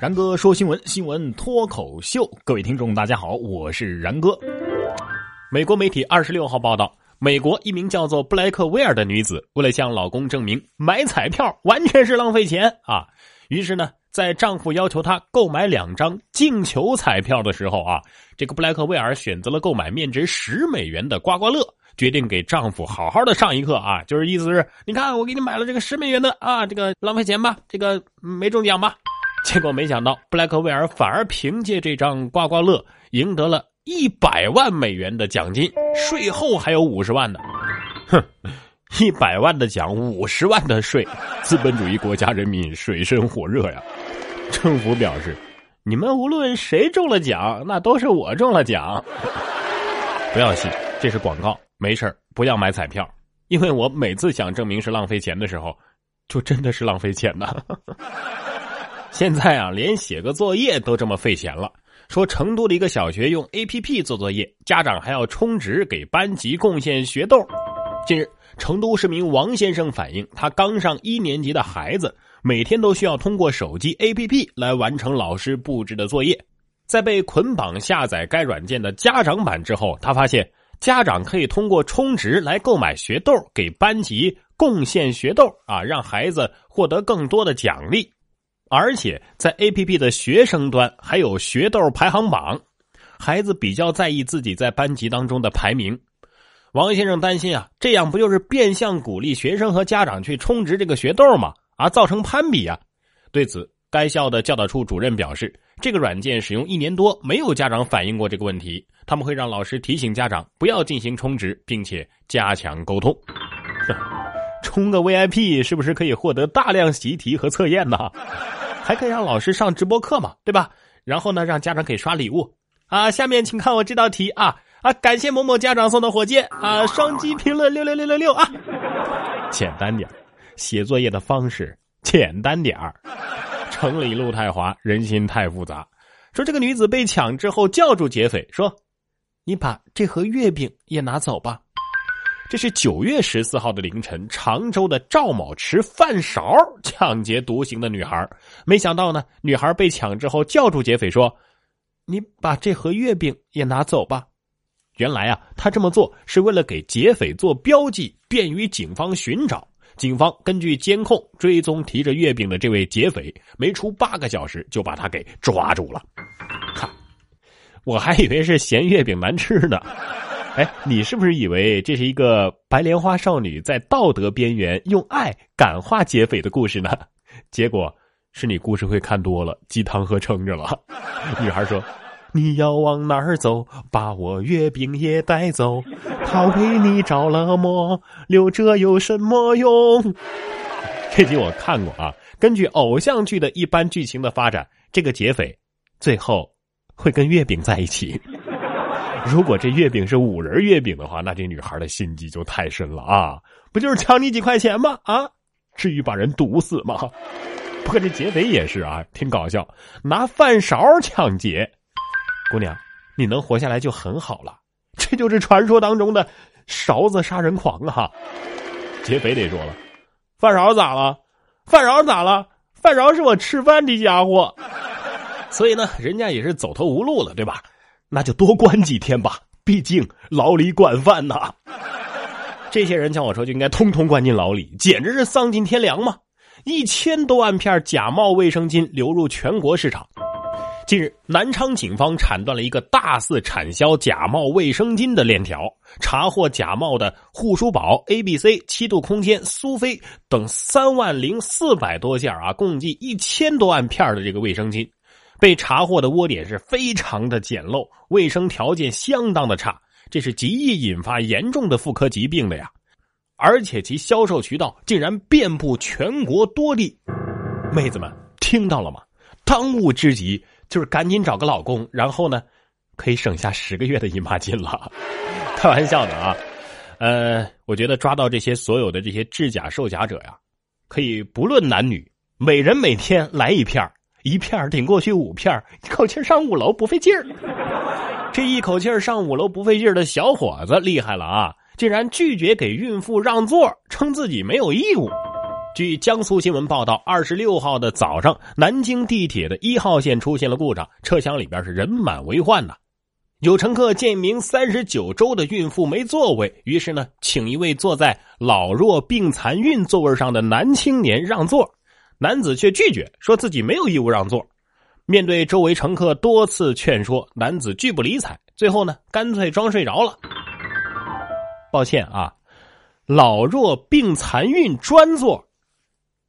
然哥说新闻，新闻脱口秀。各位听众，大家好，我是然哥。美国媒体二十六号报道，美国一名叫做布莱克威尔的女子，为了向老公证明买彩票完全是浪费钱啊，于是呢，在丈夫要求她购买两张进球彩票的时候啊，这个布莱克威尔选择了购买面值十美元的刮刮乐，决定给丈夫好好的上一课啊，就是意思是，你看我给你买了这个十美元的啊，这个浪费钱吧，这个没中奖吧。结果没想到，布莱克威尔反而凭借这张刮刮乐赢得了一百万美元的奖金，税后还有五十万呢。哼，一百万的奖，五十万的税，资本主义国家人民水深火热呀！政府表示，你们无论谁中了奖，那都是我中了奖。不要信，这是广告，没事不要买彩票，因为我每次想证明是浪费钱的时候，就真的是浪费钱呢。现在啊，连写个作业都这么费钱了。说成都的一个小学用 A P P 做作业，家长还要充值给班级贡献学豆。近日，成都市民王先生反映，他刚上一年级的孩子每天都需要通过手机 A P P 来完成老师布置的作业。在被捆绑下载该软件的家长版之后，他发现家长可以通过充值来购买学豆，给班级贡献学豆啊，让孩子获得更多的奖励。而且在 A P P 的学生端还有学豆排行榜，孩子比较在意自己在班级当中的排名。王先生担心啊，这样不就是变相鼓励学生和家长去充值这个学豆吗？啊，造成攀比啊！对此，该校的教导处主任表示，这个软件使用一年多，没有家长反映过这个问题。他们会让老师提醒家长不要进行充值，并且加强沟通。充个 VIP 是不是可以获得大量习题和测验呢？还可以让老师上直播课嘛，对吧？然后呢，让家长可以刷礼物啊。下面请看我这道题啊啊！感谢某某家长送的火箭啊！双击评论六六六六六啊！简单点写作业的方式简单点儿。城里路太滑，人心太复杂。说这个女子被抢之后，叫住劫匪说：“你把这盒月饼也拿走吧。”这是九月十四号的凌晨，常州的赵某持饭勺抢劫独行的女孩。没想到呢，女孩被抢之后叫住劫匪说：“你把这盒月饼也拿走吧。”原来啊，他这么做是为了给劫匪做标记，便于警方寻找。警方根据监控追踪提着月饼的这位劫匪，没出八个小时就把他给抓住了。哈，我还以为是嫌月饼难吃呢。哎，你是不是以为这是一个白莲花少女在道德边缘用爱感化劫匪的故事呢？结果是你故事会看多了，鸡汤喝撑着了。女孩说：“你要往哪儿走？把我月饼也带走。他为你着了魔，留着有什么用？” 这集我看过啊。根据偶像剧的一般剧情的发展，这个劫匪最后会跟月饼在一起。如果这月饼是五仁月饼的话，那这女孩的心机就太深了啊！不就是抢你几块钱吗？啊，至于把人毒死吗？不过这劫匪也是啊，挺搞笑，拿饭勺抢劫。姑娘，你能活下来就很好了。这就是传说当中的勺子杀人狂啊！劫匪得说了，饭勺咋了？饭勺咋了？饭勺是我吃饭的家伙，所以呢，人家也是走投无路了，对吧？那就多关几天吧，毕竟牢里管饭呐。这些人，像我说，就应该通通关进牢里，简直是丧尽天良嘛！一千多万片假冒卫生巾流入全国市场。近日，南昌警方铲断了一个大肆产销假冒卫生巾的链条，查获假冒的护舒宝、A、B、C、七度空间、苏菲等三万零四百多件啊，共计一千多万片的这个卫生巾。被查获的窝点是非常的简陋，卫生条件相当的差，这是极易引发严重的妇科疾病的呀！而且其销售渠道竟然遍布全国多地。妹子们听到了吗？当务之急就是赶紧找个老公，然后呢，可以省下十个月的姨妈巾了。开玩笑的啊！呃，我觉得抓到这些所有的这些制假售假者呀，可以不论男女，每人每天来一片一片顶过去五片一口气上五楼不费劲儿。这一口气上五楼不费劲儿的小伙子厉害了啊！竟然拒绝给孕妇让座，称自己没有义务。据江苏新闻报道，二十六号的早上，南京地铁的一号线出现了故障，车厢里边是人满为患呐。有乘客见一名三十九周的孕妇没座位，于是呢，请一位坐在老弱病残孕座位上的男青年让座，男子却拒绝，说自己没有义务让座。面对周围乘客多次劝说，男子拒不理睬，最后呢，干脆装睡着了。抱歉啊，老弱病残孕专座。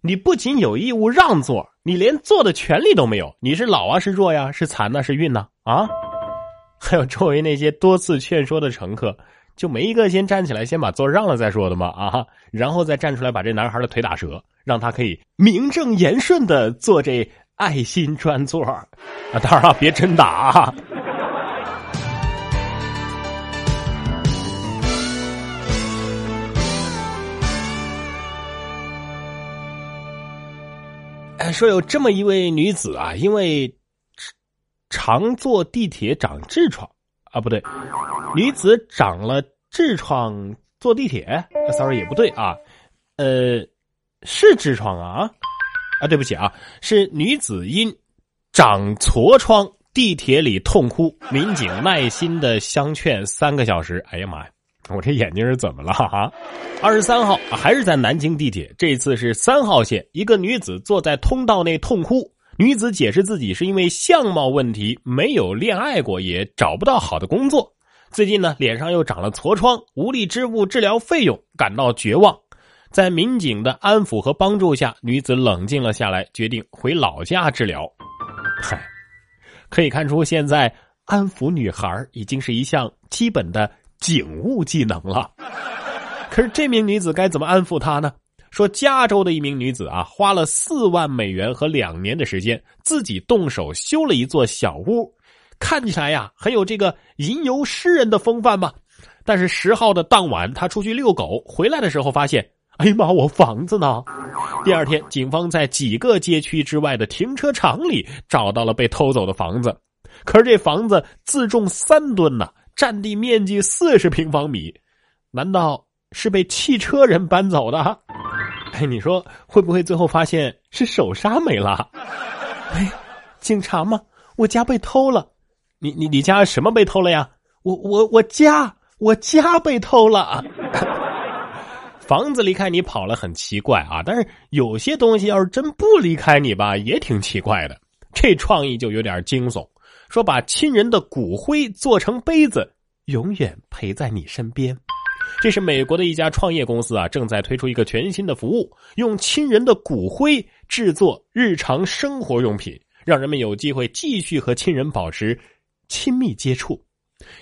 你不仅有义务让座，你连坐的权利都没有。你是老啊，是弱呀，是残呢，是孕呢？啊！还有周围那些多次劝说的乘客，就没一个先站起来先把座让了再说的吗？啊！然后再站出来把这男孩的腿打折，让他可以名正言顺的坐这爱心专座啊！当然了，别真打啊！说有这么一位女子啊，因为常坐地铁长痔疮啊，不对，女子长了痔疮坐地铁，sorry 也不对啊，呃，是痔疮啊啊，对不起啊，是女子因长痤疮地铁里痛哭，民警耐心的相劝三个小时，哎呀妈呀！我这眼睛是怎么了哈？二十三号还是在南京地铁，这次是三号线，一个女子坐在通道内痛哭。女子解释自己是因为相貌问题，没有恋爱过，也找不到好的工作。最近呢，脸上又长了痤疮，无力支付治疗费用，感到绝望。在民警的安抚和帮助下，女子冷静了下来，决定回老家治疗。嗨，可以看出，现在安抚女孩已经是一项基本的。警务技能了，可是这名女子该怎么安抚她呢？说加州的一名女子啊，花了四万美元和两年的时间，自己动手修了一座小屋，看起来呀很有这个吟游诗人的风范吧。但是十号的当晚，她出去遛狗回来的时候，发现，哎呀妈，我房子呢？第二天，警方在几个街区之外的停车场里找到了被偷走的房子，可是这房子自重三吨呢。占地面积四十平方米，难道是被汽车人搬走的？哎，你说会不会最后发现是手刹没了？哎，警察吗？我家被偷了。你你你家什么被偷了呀？我我我家我家被偷了。房子离开你跑了很奇怪啊，但是有些东西要是真不离开你吧，也挺奇怪的。这创意就有点惊悚。说把亲人的骨灰做成杯子，永远陪在你身边。这是美国的一家创业公司啊，正在推出一个全新的服务，用亲人的骨灰制作日常生活用品，让人们有机会继续和亲人保持亲密接触。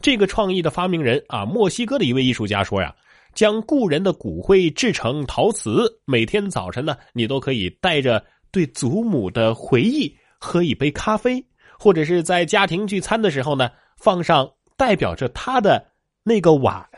这个创意的发明人啊，墨西哥的一位艺术家说呀，将故人的骨灰制成陶瓷，每天早晨呢，你都可以带着对祖母的回忆喝一杯咖啡。或者是在家庭聚餐的时候呢，放上代表着他的那个碗。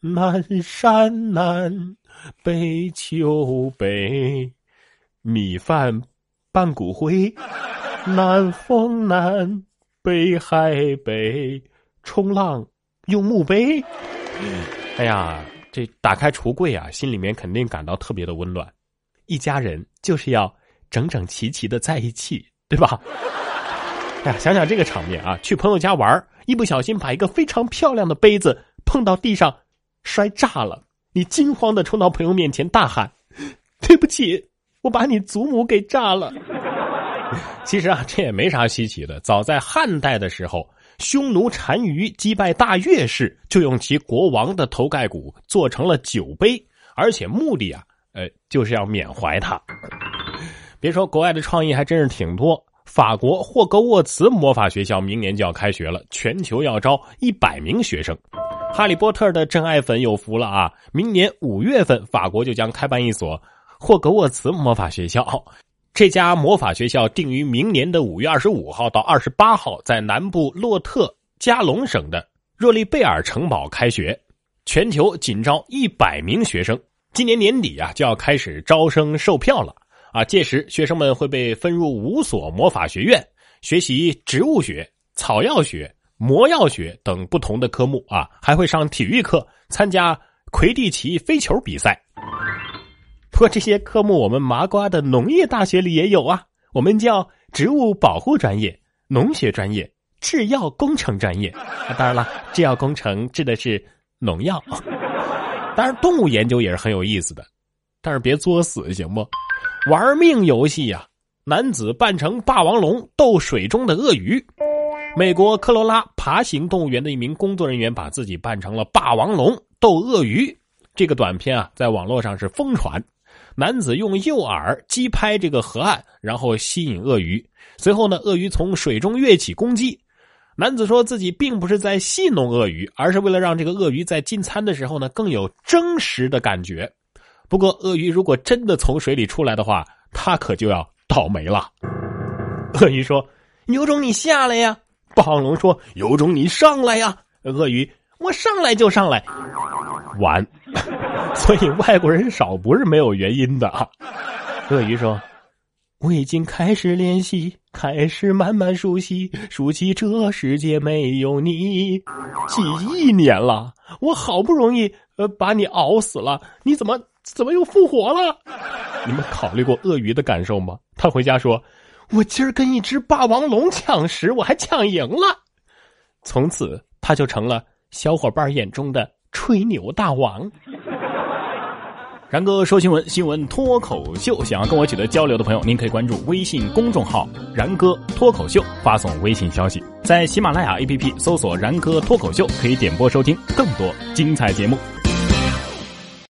南山南，北秋北，米饭拌骨灰。南风南，北海北，冲浪用墓碑。哎呀，这打开橱柜啊，心里面肯定感到特别的温暖。一家人就是要整整齐齐的在一起。对吧？哎呀，想想这个场面啊，去朋友家玩，一不小心把一个非常漂亮的杯子碰到地上，摔炸了。你惊慌的冲到朋友面前大喊：“对不起，我把你祖母给炸了。”其实啊，这也没啥稀奇的。早在汉代的时候，匈奴单于击败大月氏，就用其国王的头盖骨做成了酒杯，而且目的啊，呃，就是要缅怀他。别说国外的创意还真是挺多。法国霍格沃茨魔法学校明年就要开学了，全球要招一百名学生。哈利波特的真爱粉有福了啊！明年五月份，法国就将开办一所霍格沃茨魔法学校。这家魔法学校定于明年的五月二十五号到二十八号，在南部洛特加隆省的若利贝尔城堡开学，全球仅招一百名学生。今年年底啊，就要开始招生售票了。啊，届时学生们会被分入五所魔法学院，学习植物学、草药学、魔药学等不同的科目啊，还会上体育课，参加魁地奇飞球比赛。不过这些科目我们麻瓜的农业大学里也有啊，我们叫植物保护专业、农学专业、制药工程专业。当然了，制药工程制的是农药。当然，动物研究也是很有意思的，但是别作死行不？玩命游戏呀！男子扮成霸王龙斗水中的鳄鱼。美国科罗拉爬行动物园的一名工作人员把自己扮成了霸王龙斗鳄鱼。这个短片啊，在网络上是疯传。男子用诱饵击拍这个河岸，然后吸引鳄鱼。随后呢，鳄鱼从水中跃起攻击。男子说自己并不是在戏弄鳄鱼，而是为了让这个鳄鱼在进餐的时候呢更有真实的感觉。不过，鳄鱼如果真的从水里出来的话，他可就要倒霉了。鳄鱼说：“有种你下来呀！”霸王龙说：“有种你上来呀！”鳄鱼：“我上来就上来。”完。所以外国人少不是没有原因的啊。鳄鱼说：“我已经开始练习，开始慢慢熟悉，熟悉这世界没有你。几亿年了，我好不容易呃把你熬死了，你怎么怎么又复活了？你们考虑过鳄鱼的感受吗？他回家说：我今儿跟一只霸王龙抢食，我还抢赢了。从此他就成了小伙伴眼中的吹牛大王。”然哥说新闻，新闻脱口秀。想要跟我取得交流的朋友，您可以关注微信公众号“然哥脱口秀”，发送微信消息。在喜马拉雅 APP 搜索“然哥脱口秀”，可以点播收听更多精彩节目。